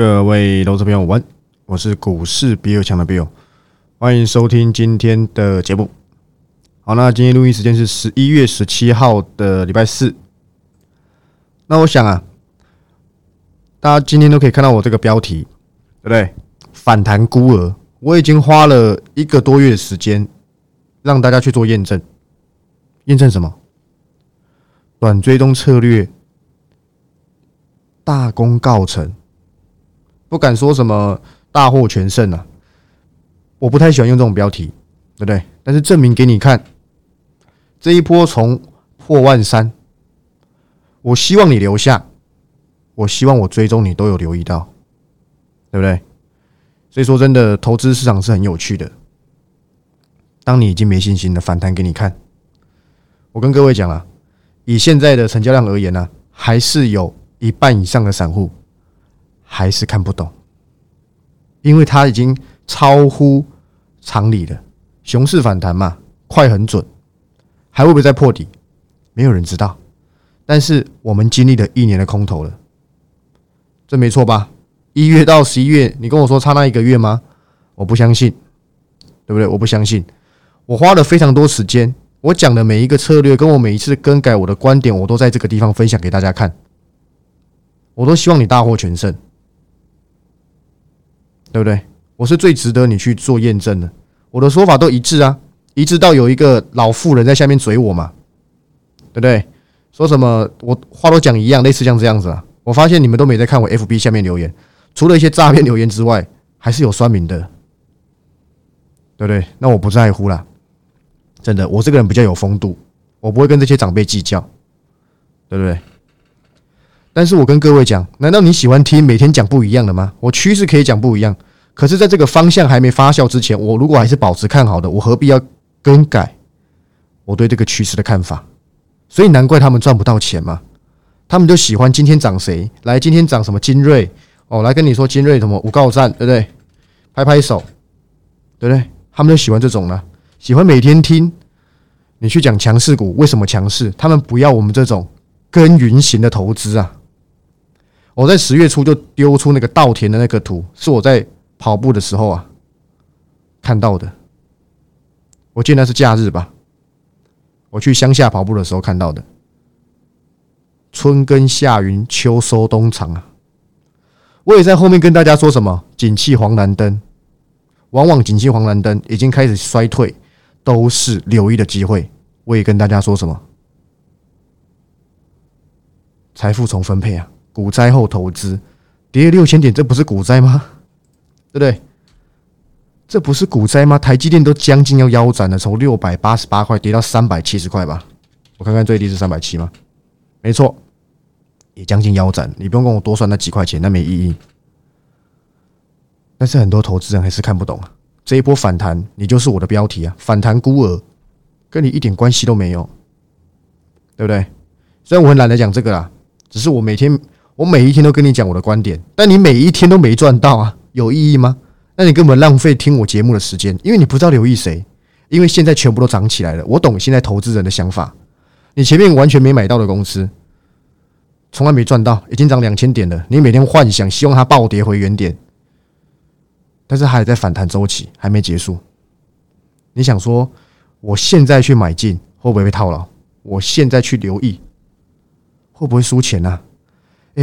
各位投资朋友，晚，我是股市比尔强的 Bill，欢迎收听今天的节目。好，那今天录音时间是十一月十七号的礼拜四。那我想啊，大家今天都可以看到我这个标题，对不对？反弹孤儿，我已经花了一个多月的时间，让大家去做验证。验证什么？短追踪策略大功告成。不敢说什么大获全胜啊，我不太喜欢用这种标题，对不对？但是证明给你看，这一波从破万三，我希望你留下，我希望我追踪你都有留意到，对不对？所以说真的，投资市场是很有趣的。当你已经没信心了，反弹给你看。我跟各位讲了，以现在的成交量而言呢，还是有一半以上的散户。还是看不懂，因为它已经超乎常理了。熊市反弹嘛，快很准，还会不会再破底？没有人知道。但是我们经历了一年的空头了，这没错吧？一月到十一月，你跟我说差那一个月吗？我不相信，对不对？我不相信。我花了非常多时间，我讲的每一个策略，跟我每一次更改我的观点，我都在这个地方分享给大家看。我都希望你大获全胜。对不对？我是最值得你去做验证的。我的说法都一致啊，一致到有一个老妇人在下面嘴我嘛，对不对？说什么我话都讲一样，类似像这样子啊。我发现你们都没在看我 FB 下面留言，除了一些诈骗留言之外，还是有酸民的，对不对？那我不在乎啦，真的，我这个人比较有风度，我不会跟这些长辈计较，对不对？但是我跟各位讲，难道你喜欢听每天讲不一样的吗？我趋势可以讲不一样，可是在这个方向还没发酵之前，我如果还是保持看好的，我何必要更改我对这个趋势的看法？所以难怪他们赚不到钱嘛。他们就喜欢今天涨谁来，今天涨什么精锐哦，来跟你说精锐什么五告战，对不对？拍拍手，对不对？他们就喜欢这种呢，喜欢每天听你去讲强势股为什么强势，他们不要我们这种耕耘型的投资啊。我在十月初就丢出那个稻田的那个图，是我在跑步的时候啊看到的。我记得那是假日吧，我去乡下跑步的时候看到的。春耕夏耘，秋收冬藏啊！我也在后面跟大家说什么？景气黄蓝灯，往往景气黄蓝灯已经开始衰退，都是留意的机会。我也跟大家说什么？财富重分配啊！股灾后投资跌六千点，这不是股灾吗？对不对？这不是股灾吗？台积电都将近要腰斩了，从六百八十八块跌到三百七十块吧。我看看最低是三百七吗？没错，也将近腰斩。你不用跟我多算那几块钱，那没意义。但是很多投资人还是看不懂啊。这一波反弹，你就是我的标题啊！反弹孤儿，跟你一点关系都没有，对不对？虽然我很懒得讲这个啦，只是我每天。我每一天都跟你讲我的观点，但你每一天都没赚到啊，有意义吗？那你根本浪费听我节目的时间，因为你不知道留意谁，因为现在全部都涨起来了。我懂现在投资人的想法，你前面完全没买到的公司，从来没赚到，已经涨两千点了。你每天幻想希望它暴跌回原点，但是还在反弹周期，还没结束。你想说，我现在去买进会不会被套牢？我现在去留意会不会输钱呢？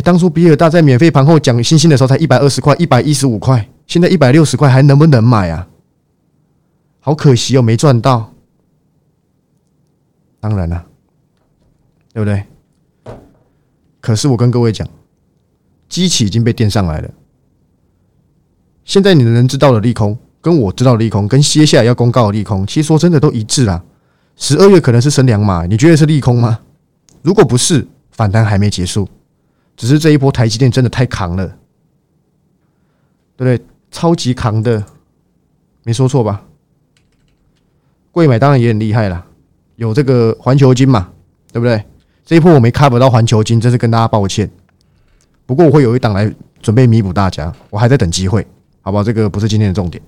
当初比尔大在免费盘后讲星星的时候才一百二十块、一百一十五块，现在一百六十块，还能不能买啊？好可惜哦，没赚到。当然了，对不对？可是我跟各位讲，机器已经被垫上来了。现在你的人知道的利空，跟我知道的利空，跟接下来要公告的利空，其实说真的都一致啦。十二月可能是升两码，你觉得是利空吗？如果不是，反弹还没结束。只是这一波台积电真的太扛了，对不对？超级扛的，没说错吧？贵买当然也很厉害了，有这个环球金嘛，对不对？这一波我没 cover 到环球金，真是跟大家抱歉。不过我会有一档来准备弥补大家，我还在等机会，好不好？这个不是今天的重点。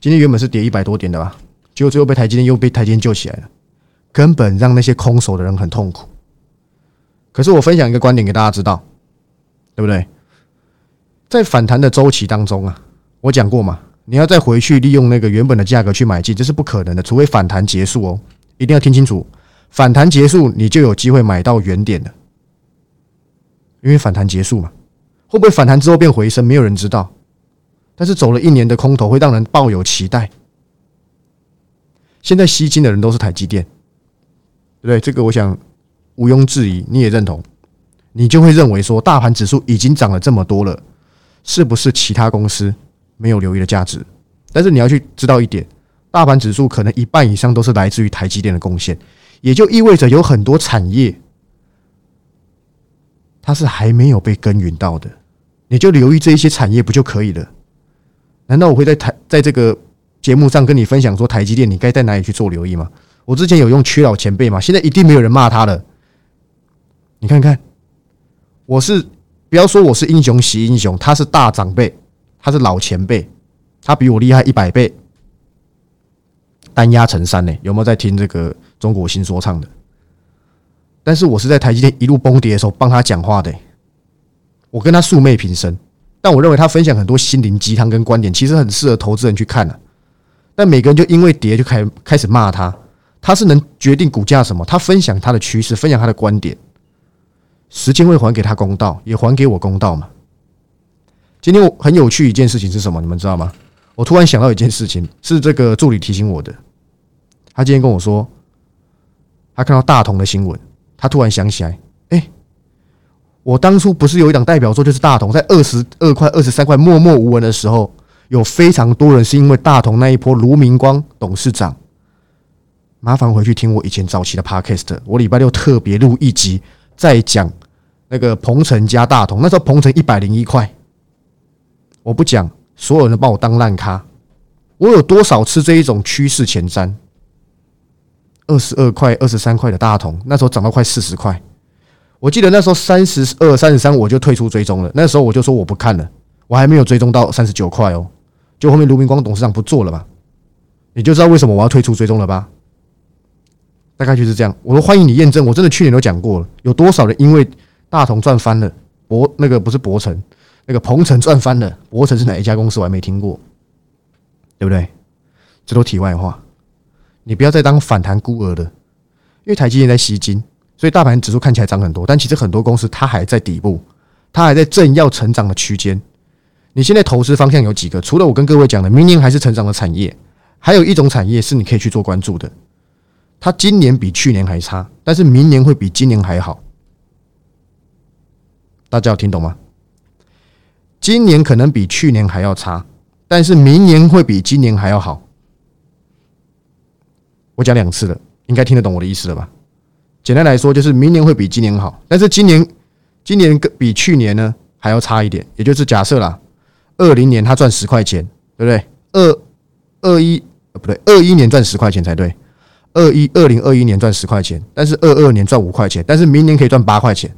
今天原本是跌一百多点的吧，结果最后被台积电又被台积电救起来了，根本让那些空手的人很痛苦。可是我分享一个观点给大家知道，对不对？在反弹的周期当中啊，我讲过嘛，你要再回去利用那个原本的价格去买进，这是不可能的，除非反弹结束哦，一定要听清楚，反弹结束你就有机会买到原点的，因为反弹结束嘛，会不会反弹之后变回升，没有人知道，但是走了一年的空头会让人抱有期待。现在吸金的人都是台积电，对不对？这个我想毋庸置疑，你也认同，你就会认为说，大盘指数已经涨了这么多了，是不是其他公司没有留意的价值？但是你要去知道一点，大盘指数可能一半以上都是来自于台积电的贡献，也就意味着有很多产业它是还没有被耕耘到的，你就留意这一些产业不就可以了？难道我会在台在这个？节目上跟你分享说台积电你该在哪里去做留意吗？我之前有用缺老前辈嘛，现在一定没有人骂他了。你看看，我是不要说我是英雄惜英雄，他是大长辈，他是老前辈，他比我厉害一百倍，单压成山呢。有没有在听这个中国新说唱的？但是我是在台积电一路崩跌的时候帮他讲话的，我跟他素昧平生，但我认为他分享很多心灵鸡汤跟观点，其实很适合投资人去看的。但每个人就因为跌就开开始骂他，他是能决定股价什么？他分享他的趋势，分享他的观点，时间会还给他公道，也还给我公道嘛。今天我很有趣一件事情是什么？你们知道吗？我突然想到一件事情，是这个助理提醒我的。他今天跟我说，他看到大同的新闻，他突然想起来，哎，我当初不是有一档代表作，就是大同在二十二块、二十三块默默无闻的时候。有非常多人是因为大同那一波卢明光董事长，麻烦回去听我以前早期的 podcast，我礼拜六特别录一集，在讲那个鹏程加大同，那时候鹏程一百零一块，我不讲，所有人都把我当烂咖，我有多少次这一种趋势前瞻，二十二块、二十三块的大同，那时候涨到快四十块，我记得那时候三十二、三十三我就退出追踪了，那时候我就说我不看了，我还没有追踪到三十九块哦。就后面卢明光董事长不做了吧，你就知道为什么我要退出追踪了吧？大概就是这样。我都欢迎你验证，我真的去年都讲过了，有多少人因为大同赚翻了，博那个不是博成，那个鹏程赚翻了，博成是哪一家公司我还没听过，对不对？这都题外话，你不要再当反弹孤儿的，因为台积电在吸金，所以大盘指数看起来涨很多，但其实很多公司它还在底部，它还在正要成长的区间。你现在投资方向有几个？除了我跟各位讲的，明年还是成长的产业，还有一种产业是你可以去做关注的。它今年比去年还差，但是明年会比今年还好。大家有听懂吗？今年可能比去年还要差，但是明年会比今年还要好。我讲两次了，应该听得懂我的意思了吧？简单来说，就是明年会比今年好，但是今年今年比去年呢还要差一点，也就是假设啦。二零年他赚十块钱，对不对？二二一不对，二一年赚十块钱才对。二一二零二一年赚十块钱，但是二二年赚五块钱，但是明年可以赚八块钱。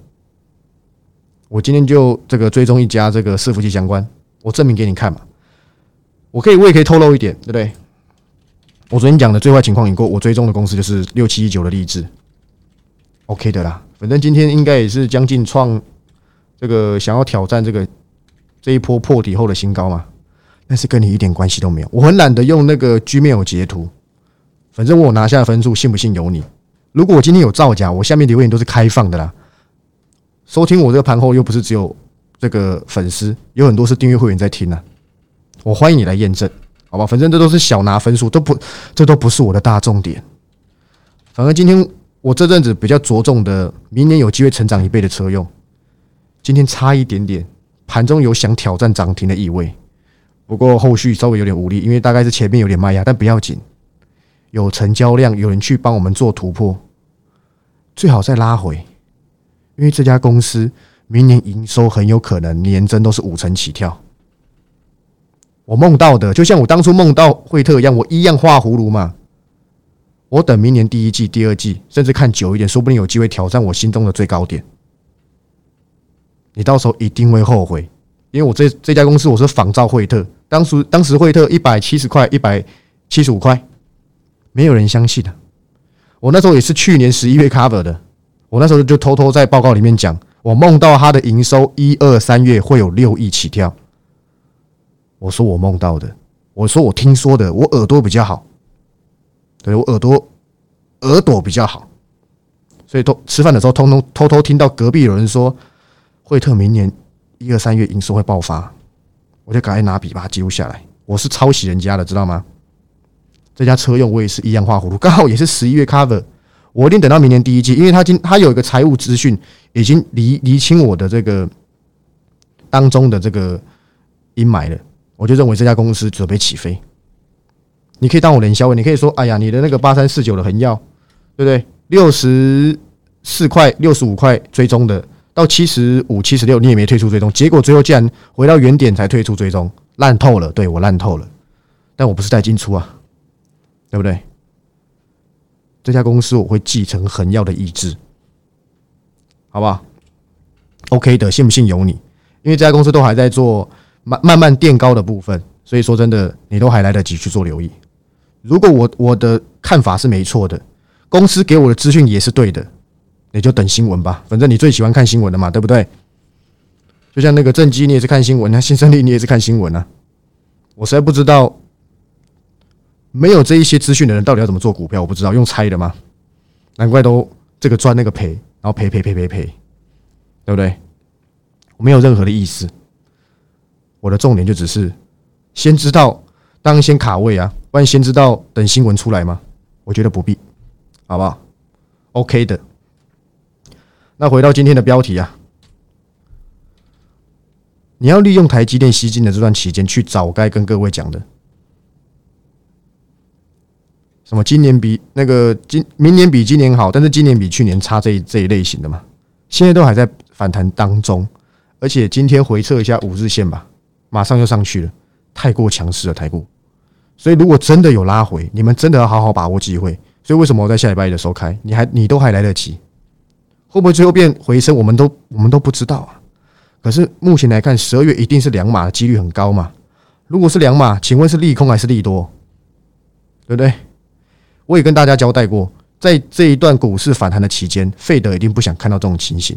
我今天就这个追踪一家这个伺服器相关，我证明给你看嘛。我可以我也可以透露一点，对不对？我昨天讲的最坏情况已过，我追踪的公司就是六七一九的励志，OK 的啦。反正今天应该也是将近创这个想要挑战这个。这一波破底后的新高嘛，但是跟你一点关系都没有。我很懒得用那个 Gmail 截图，反正我拿下分数，信不信由你。如果我今天有造假，我下面留言都是开放的啦。收听我这个盘后又不是只有这个粉丝，有很多是订阅会员在听呢。我欢迎你来验证，好吧？反正这都是小拿分数，都不，这都不是我的大重点。反正今天我这阵子比较着重的，明年有机会成长一倍的车用，今天差一点点。盘中有想挑战涨停的意味，不过后续稍微有点无力，因为大概是前面有点卖压，但不要紧，有成交量，有人去帮我们做突破，最好再拉回，因为这家公司明年营收很有可能年增都是五成起跳。我梦到的，就像我当初梦到惠特一样，我一样画葫芦嘛。我等明年第一季、第二季，甚至看久一点，说不定有机会挑战我心中的最高点。你到时候一定会后悔，因为我这这家公司我是仿造惠特，当时当时惠特一百七十块、一百七十五块，没有人相信的。我那时候也是去年十一月 cover 的，我那时候就偷偷在报告里面讲，我梦到他的营收一二三月会有六亿起跳，我说我梦到的，我说我听说的，我耳朵比较好，对我耳朵耳朵比较好，所以都吃饭的时候，通通偷偷听到隔壁有人说，惠特明年一二三月营收会爆发，我就赶快拿笔把它记录下来。我是抄袭人家的，知道吗？这家车用我也是一样画葫芦，刚好也是十一月 cover，我一定等到明年第一季，因为他今他有一个财务资讯已经厘厘清我的这个当中的这个阴霾了，我就认为这家公司准备起飞。你可以当我连销位，你可以说，哎呀，你的那个八三四九的恒耀，对不对？六十四块、六十五块追踪的，到七十五、七十六，你也没退出追踪，结果最后竟然回到原点才退出追踪，烂透了。对我烂透了，但我不是带进出啊。对不对？这家公司我会继承恒耀的意志，好不好？OK 的，信不信由你。因为这家公司都还在做慢慢慢垫高的部分，所以说真的，你都还来得及去做留意。如果我我的看法是没错的，公司给我的资讯也是对的，你就等新闻吧。反正你最喜欢看新闻的嘛，对不对？就像那个正基，你也是看新闻；那新胜利，你也是看新闻啊。我实在不知道。没有这一些资讯的人，到底要怎么做股票？我不知道，用猜的吗？难怪都这个赚那个赔，然后赔赔赔赔赔，对不对？我没有任何的意思，我的重点就只是先知道，当然先卡位啊，不然先知道等新闻出来吗？我觉得不必，好不好？OK 的。那回到今天的标题啊，你要利用台积电吸金的这段期间，去找该跟各位讲的。什么？今年比那个今明年比今年好，但是今年比去年差这一这一类型的嘛？现在都还在反弹当中，而且今天回测一下五日线吧，马上就上去了，太过强势了台股。所以如果真的有拉回，你们真的要好好把握机会。所以为什么我在下礼拜一的时候开？你还你都还来得及，会不会最后变回升？我们都我们都不知道啊。可是目前来看，十二月一定是两码的几率很高嘛？如果是两码，请问是利空还是利多？对不对？我也跟大家交代过，在这一段股市反弹的期间，费德一定不想看到这种情形，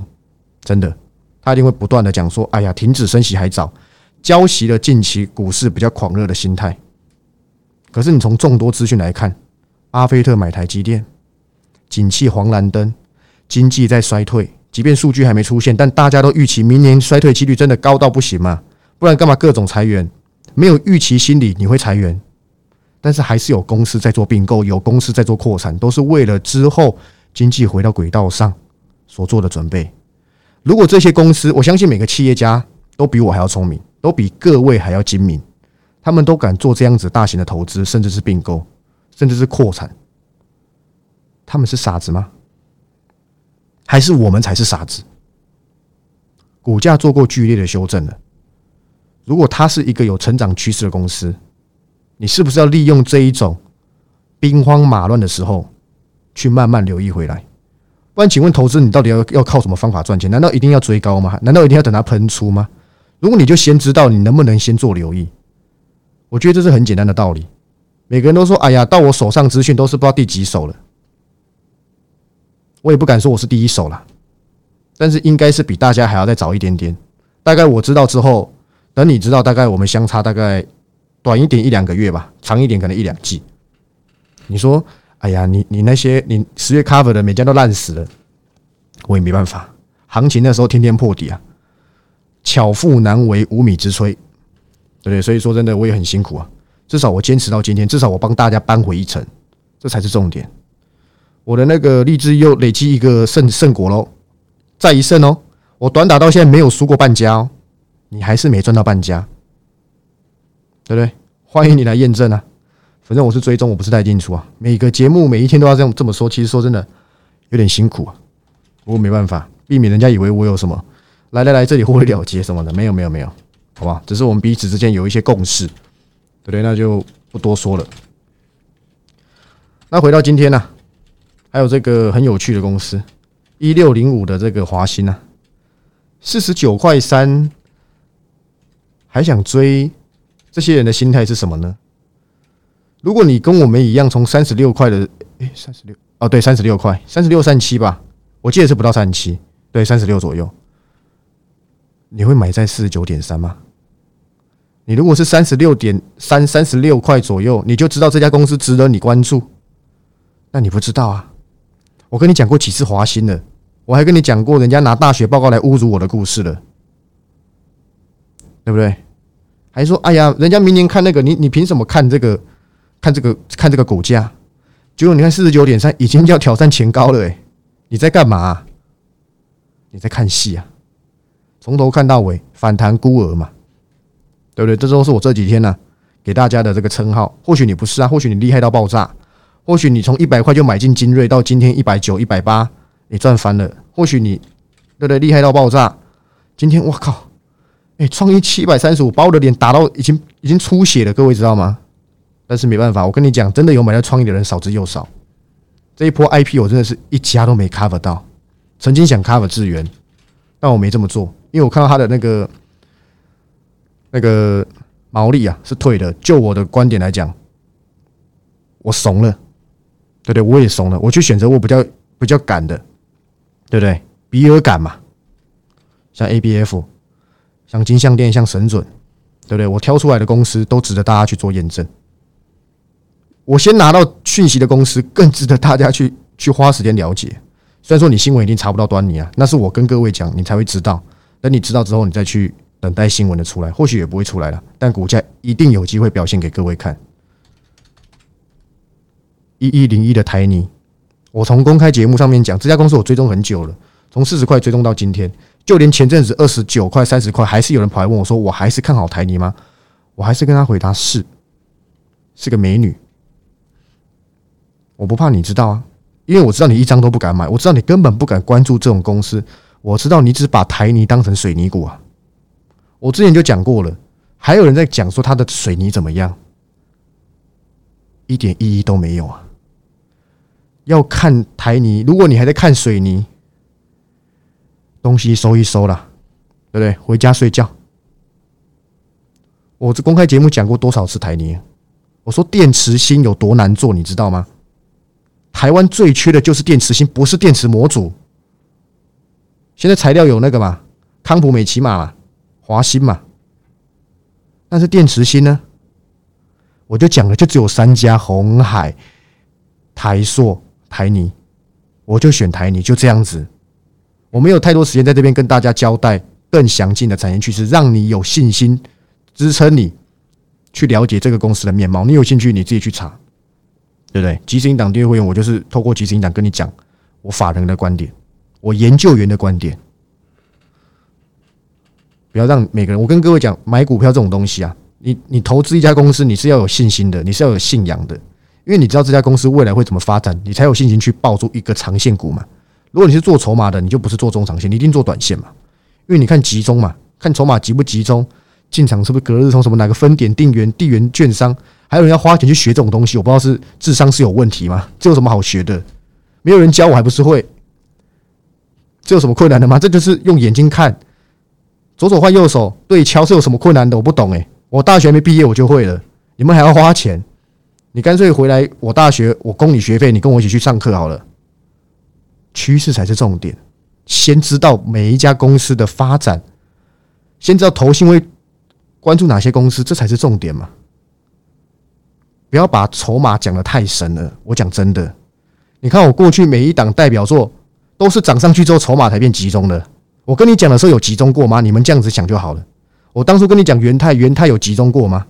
真的，他一定会不断的讲说：“哎呀，停止升息还早，交习了近期股市比较狂热的心态。”可是你从众多资讯来看，巴菲特买台积电，景气黄蓝灯，经济在衰退，即便数据还没出现，但大家都预期明年衰退几率真的高到不行嘛？不然干嘛各种裁员？没有预期心理，你会裁员？但是还是有公司在做并购，有公司在做扩产，都是为了之后经济回到轨道上所做的准备。如果这些公司，我相信每个企业家都比我还要聪明，都比各位还要精明，他们都敢做这样子大型的投资，甚至是并购，甚至是扩产，他们是傻子吗？还是我们才是傻子？股价做过剧烈的修正了。如果它是一个有成长趋势的公司，你是不是要利用这一种兵荒马乱的时候去慢慢留意回来？不然，请问投资你到底要要靠什么方法赚钱？难道一定要追高吗？难道一定要等它喷出吗？如果你就先知道你能不能先做留意，我觉得这是很简单的道理。每个人都说：“哎呀，到我手上资讯都是不知道第几手了。”我也不敢说我是第一手了，但是应该是比大家还要再早一点点。大概我知道之后，等你知道，大概我们相差大概。短一点一两个月吧，长一点可能一两季。你说，哎呀，你你那些你十月 cover 的每家都烂死了，我也没办法。行情那时候天天破底啊，巧妇难为无米之炊，对不对？所以说真的我也很辛苦啊。至少我坚持到今天，至少我帮大家扳回一城，这才是重点。我的那个励志又累积一个胜胜果喽，再一胜哦。我短打到现在没有输过半家哦，你还是没赚到半家。对不对？欢迎你来验证啊！反正我是追踪，我不是带进出啊。每个节目每一天都要这样这么说，其实说真的有点辛苦啊。不过没办法，避免人家以为我有什么来来来这里获利了结什么的，没有没有没有，好吧？只是我们彼此之间有一些共识，对不对？那就不多说了。那回到今天呢，还有这个很有趣的公司一六零五的这个华兴呢，四十九块三，还想追？这些人的心态是什么呢？如果你跟我们一样，从三十六块的，哎，三十六哦，对，三十六块，三十六三七吧，我记得是不到三十七，对，三十六左右，你会买在四十九点三吗？你如果是三十六点三、三十六块左右，你就知道这家公司值得你关注。那你不知道啊？我跟你讲过几次华兴了，我还跟你讲过人家拿大学报告来侮辱我的故事了，对不对？还说哎呀，人家明年看那个，你你凭什么看这个？看这个看这个股价，结果你看四十九点三，已经要挑战前高了哎！你在干嘛？你在看戏啊？从头看到尾，反弹孤儿嘛，对不对？这都是我这几天呢给大家的这个称号。或许你不是啊，或许你厉害到爆炸，或许你从一百块就买进精锐，到今天一百九、一百八，你赚翻了。或许你对不对？厉害到爆炸，今天我靠！哎，创意七百三十五，把我的脸打到已经已经出血了，各位知道吗？但是没办法，我跟你讲，真的有买到创意的人少之又少。这一波 IP 我真的是一家都没 cover 到，曾经想 cover 资源，但我没这么做，因为我看到他的那个那个毛利啊是退的。就我的观点来讲，我怂了，对对？我也怂了，我去选择我比较比较敢的，对不对？比尔敢嘛，像 ABF。像金相店，像神准，对不对？我挑出来的公司都值得大家去做验证。我先拿到讯息的公司，更值得大家去去花时间了解。虽然说你新闻一定查不到端倪啊，那是我跟各位讲，你才会知道。等你知道之后，你再去等待新闻的出来，或许也不会出来了。但股价一定有机会表现给各位看。一一零一的台泥，我从公开节目上面讲，这家公司我追踪很久了，从四十块追踪到今天。就连前阵子二十九块、三十块，还是有人跑来问我说：“我还是看好台泥吗？”我还是跟他回答：“是，是个美女。”我不怕你知道啊，因为我知道你一张都不敢买，我知道你根本不敢关注这种公司，我知道你只把台泥当成水泥股啊。我之前就讲过了，还有人在讲说他的水泥怎么样，一点意义都没有啊。要看台泥，如果你还在看水泥。东西收一收了，对不对？回家睡觉。我这公开节目讲过多少次台泥？我说电池芯有多难做，你知道吗？台湾最缺的就是电池芯，不是电池模组。现在材料有那个嘛，康普、美奇玛嘛，华芯嘛。但是电池芯呢？我就讲了，就只有三家：红海、台塑、台泥。我就选台泥，就这样子。我没有太多时间在这边跟大家交代更详尽的产业趋势，让你有信心支撑你去了解这个公司的面貌。你有兴趣，你自己去查，对不对？即时音档订阅会员，我就是透过即时音档跟你讲我法人的观点，我研究员的观点。不要让每个人，我跟各位讲，买股票这种东西啊，你你投资一家公司，你是要有信心的，你是要有信仰的，因为你知道这家公司未来会怎么发展，你才有信心去抱住一个长线股嘛。如果你是做筹码的，你就不是做中长线，你一定做短线嘛？因为你看集中嘛，看筹码集不集中，进场是不是隔日冲？什么哪个分点定元、地缘券商，还有人要花钱去学这种东西，我不知道是智商是有问题吗？这有什么好学的？没有人教我还不是会？这有什么困难的吗？这就是用眼睛看，左手换右手对敲是有什么困难的？我不懂诶，我大学没毕业我就会了，你们还要花钱？你干脆回来我大学我供你学费，你跟我一起去上课好了。趋势才是重点，先知道每一家公司的发展，先知道投信会关注哪些公司，这才是重点嘛。不要把筹码讲的太深了。我讲真的，你看我过去每一档代表作都是涨上去之后筹码才变集中的。我跟你讲的时候有集中过吗？你们这样子想就好了。我当初跟你讲元泰，元泰有集中过吗？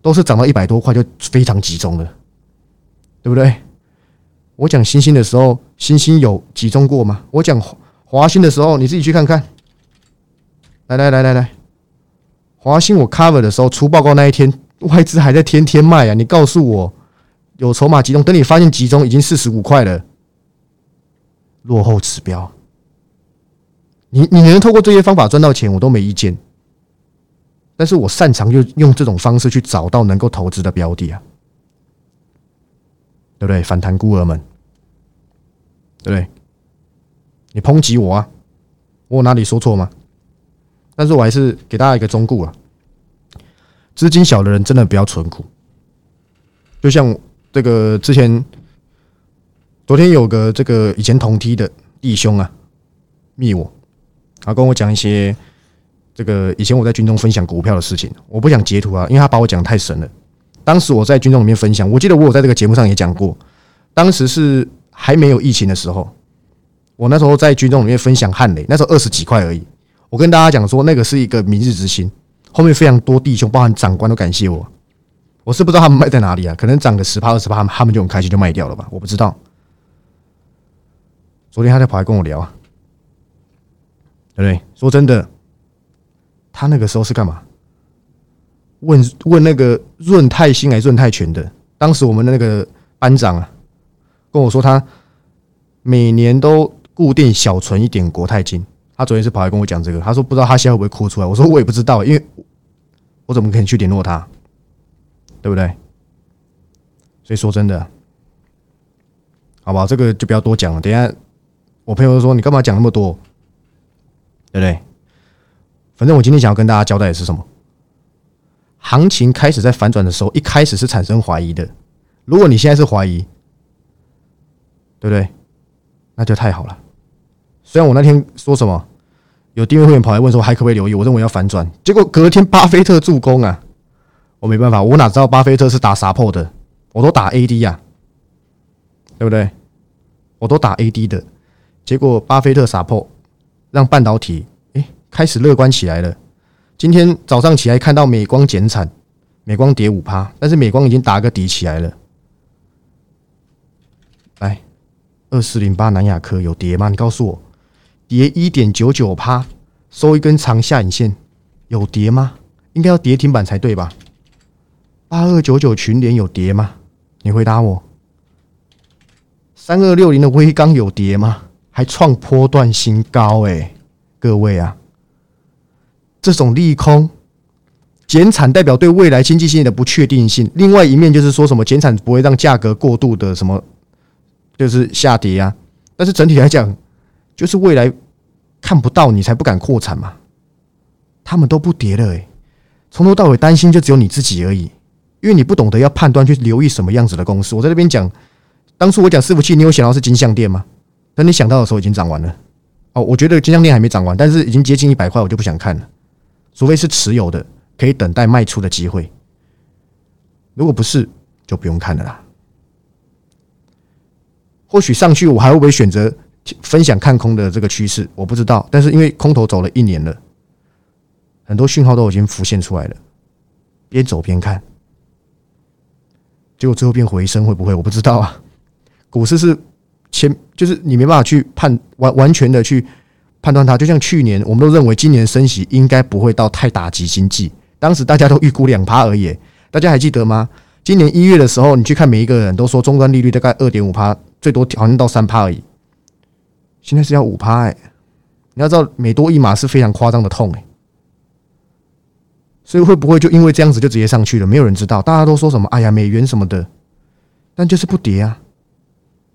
都是涨到一百多块就非常集中了，对不对？我讲星星的时候，星星有集中过吗？我讲华兴的时候，你自己去看看。来来来来来，华兴我 cover 的时候出报告那一天，外资还在天天卖啊！你告诉我有筹码集中，等你发现集中已经四十五块了，落后指标。你你能透过这些方法赚到钱，我都没意见。但是我擅长用用这种方式去找到能够投资的标的啊。对不对？反弹孤儿们，对不对？你抨击我啊，我哪里说错吗？但是我还是给大家一个忠告啊：资金小的人真的不要存股。就像这个之前，昨天有个这个以前同梯的弟兄啊，密我，他跟我讲一些这个以前我在军中分享股票的事情，我不想截图啊，因为他把我讲太神了。当时我在军中里面分享，我记得我有在这个节目上也讲过，当时是还没有疫情的时候，我那时候在军中里面分享汉雷，那时候二十几块而已。我跟大家讲说，那个是一个明日之星，后面非常多弟兄，包含长官都感谢我。我是不知道他们卖在哪里啊？可能涨个十趴二十趴，他们就很开心就卖掉了吧？我不知道。昨天他在跑来跟我聊啊，对不对？说真的，他那个时候是干嘛？问问那个润泰新还是润泰全的？当时我们的那个班长啊，跟我说他每年都固定小存一点国泰金。他昨天是跑来跟我讲这个，他说不知道他现在会不会哭出来。我说我也不知道，因为我怎么可能去联络他？对不对？所以说真的，好吧，这个就不要多讲了。等下我朋友说你干嘛讲那么多，对不对？反正我今天想要跟大家交代的是什么？行情开始在反转的时候，一开始是产生怀疑的。如果你现在是怀疑，对不对？那就太好了。虽然我那天说什么，有订阅会员跑来问说还可不可以留意，我认为要反转，结果隔天巴菲特助攻啊，我没办法，我哪知道巴菲特是打啥破的，我都打 AD 呀，对不对？我都打 AD 的，结果巴菲特傻破，让半导体哎开始乐观起来了。今天早上起来看到美光减产，美光跌五趴，但是美光已经打个底起来了，来二四零八南亚科有跌吗？你告诉我。跌一点九九趴，收一根长下影线，有跌吗？应该要跌停板才对吧？八二九九群联有跌吗？你回答我。三二六零的微钢有跌吗？还创波段新高哎，各位啊，这种利空减产代表对未来经济性的不确定性，另外一面就是说什么减产不会让价格过度的什么，就是下跌啊。但是整体来讲。就是未来看不到你才不敢扩产嘛，他们都不跌了诶，从头到尾担心就只有你自己而已，因为你不懂得要判断去留意什么样子的公司。我在这边讲，当初我讲伺服器，你有想到是金相店吗？等你想到的时候已经涨完了。哦，我觉得金相店还没涨完，但是已经接近一百块，我就不想看了。除非是持有的，可以等待卖出的机会。如果不是，就不用看了啦。或许上去我还会不会选择？分享看空的这个趋势，我不知道，但是因为空头走了一年了，很多讯号都已经浮现出来了。边走边看，结果最后变回升，会不会？我不知道啊。股市是前，就是你没办法去判完完全的去判断它。就像去年，我们都认为今年升息应该不会到太打击经济，当时大家都预估两趴而已。大家还记得吗？今年一月的时候，你去看每一个人都说终端利率大概二点五趴，最多好像到三趴而已。现在是要五趴哎，你要知道每多一码是非常夸张的痛哎，所以会不会就因为这样子就直接上去了？没有人知道，大家都说什么？哎呀，美元什么的，但就是不跌啊，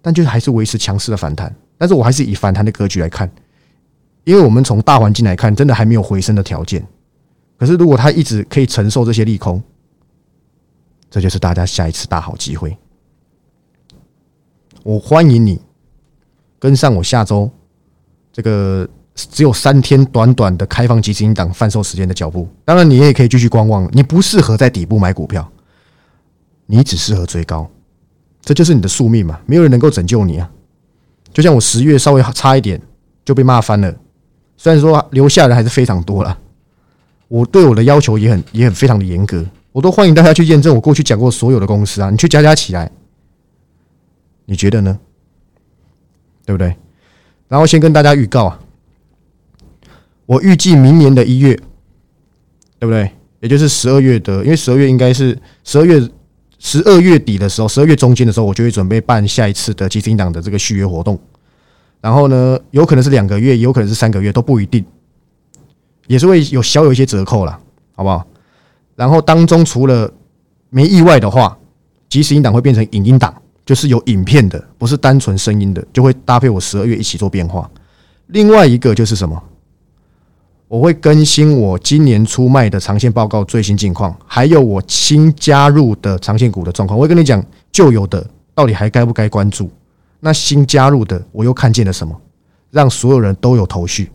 但就是还是维持强势的反弹。但是我还是以反弹的格局来看，因为我们从大环境来看，真的还没有回升的条件。可是如果它一直可以承受这些利空，这就是大家下一次大好机会。我欢迎你。跟上我下周这个只有三天短短的开放基金档贩售时间的脚步，当然你也可以继续观望。你不适合在底部买股票，你只适合追高，这就是你的宿命嘛。没有人能够拯救你啊！就像我十月稍微差一点就被骂翻了，虽然说留下的还是非常多了。我对我的要求也很也很非常的严格，我都欢迎大家去验证我过去讲过所有的公司啊，你去加加起来，你觉得呢？对不对？然后先跟大家预告啊，我预计明年的一月，对不对？也就是十二月的，因为十二月应该是十二月十二月底的时候，十二月中间的时候，我就会准备办下一次的基金党的这个续约活动。然后呢，有可能是两个月，有可能是三个月，都不一定，也是会有小有一些折扣了，好不好？然后当中除了没意外的话，即时音档会变成影音档。就是有影片的，不是单纯声音的，就会搭配我十二月一起做变化。另外一个就是什么？我会更新我今年出卖的长线报告最新近况，还有我新加入的长线股的状况。我会跟你讲旧有的到底还该不该关注，那新加入的我又看见了什么，让所有人都有头绪。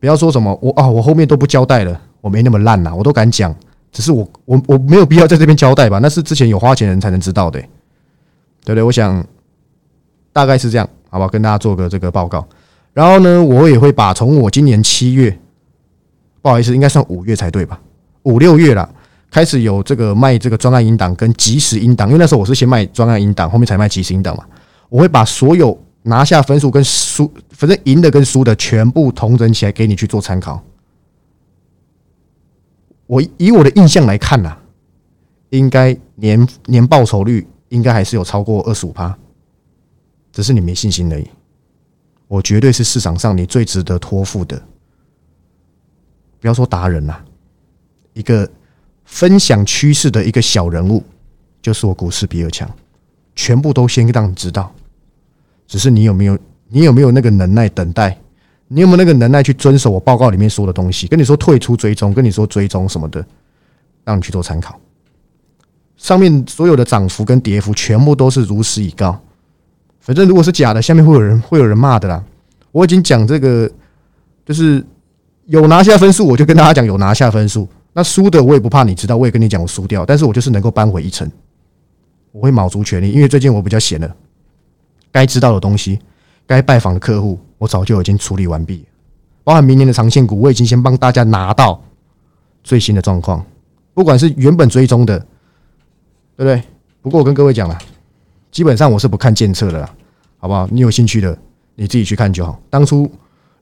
不要说什么我啊，我后面都不交代了，我没那么烂呐，我都敢讲。只是我我我没有必要在这边交代吧？那是之前有花钱人才能知道的，对对？我想大概是这样，好不好？跟大家做个这个报告。然后呢，我也会把从我今年七月，不好意思，应该算五月才对吧？五六月了，开始有这个卖这个专案音档跟即时音档，因为那时候我是先卖专案音档，后面才卖即时音档嘛。我会把所有拿下分数跟输，反正赢的跟输的全部同整起来给你去做参考。我以我的印象来看呐，应该年年报酬率应该还是有超过二十五趴，只是你没信心而已。我绝对是市场上你最值得托付的，不要说达人啦，一个分享趋势的一个小人物，就是我股市比尔强，全部都先让你知道，只是你有没有你有没有那个能耐等待？你有没有那个能耐去遵守我报告里面说的东西？跟你说退出追踪，跟你说追踪什么的，让你去做参考。上面所有的涨幅跟跌幅全部都是如实以告。反正如果是假的，下面会有人会有人骂的啦。我已经讲这个，就是有拿下分数，我就跟大家讲有拿下分数。那输的我也不怕你知道，我也跟你讲我输掉，但是我就是能够扳回一城。我会卯足全力，因为最近我比较闲了，该知道的东西，该拜访的客户。我早就已经处理完毕，包含明年的长线股，我已经先帮大家拿到最新的状况，不管是原本追踪的，对不对？不过我跟各位讲了，基本上我是不看监测的啦，好不好？你有兴趣的，你自己去看就好。当初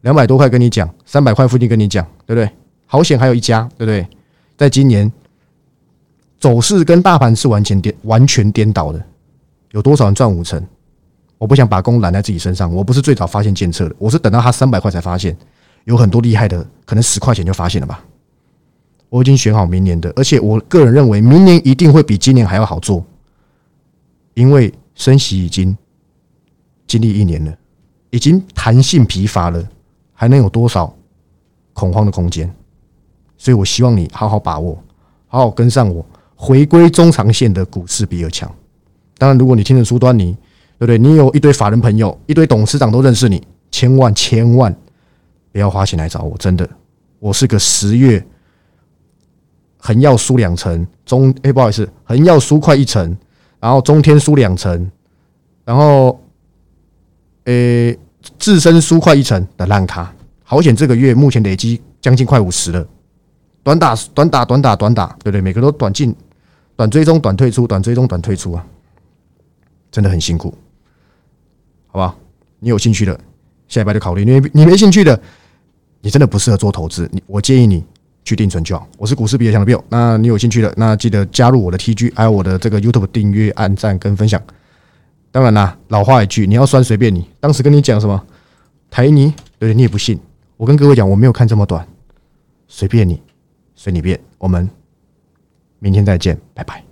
两百多块跟你讲，三百块附近跟你讲，对不对？好险还有一家，对不对？在今年走势跟大盘是完全颠完全颠倒的，有多少人赚五成？我不想把功揽在自己身上。我不是最早发现监测的，我是等到他三百块才发现。有很多厉害的，可能十块钱就发现了吧。我已经选好明年的，而且我个人认为明年一定会比今年还要好做，因为升息已经经历一年了，已经弹性疲乏了，还能有多少恐慌的空间？所以我希望你好好把握，好好跟上我，回归中长线的股市比尔强。当然，如果你听得出端倪。对不对？你有一堆法人朋友，一堆董事长都认识你，千万千万不要花钱来找我，真的，我。是个十月横要输两成，中哎不好意思，横要输快一成，然后中天输两成，然后诶自身输快一成的烂卡，好险这个月目前累积将近快五十了，短打短打短打短打，对不对？每个都短进短追踪短退出，短追踪短退出啊，真的很辛苦。好吧，你有兴趣的，下礼拜就考虑。你你没兴趣的，你真的不适合做投资。你我建议你去定存就好。我是股市比较强的 Bill，那你有兴趣的，那记得加入我的 TG，还有我的这个 YouTube 订阅、按赞跟分享。当然啦，老话一句，你要酸随便你。当时跟你讲什么台泥，对你也不信。我跟各位讲，我没有看这么短，随便你，随你便。我们明天再见，拜拜。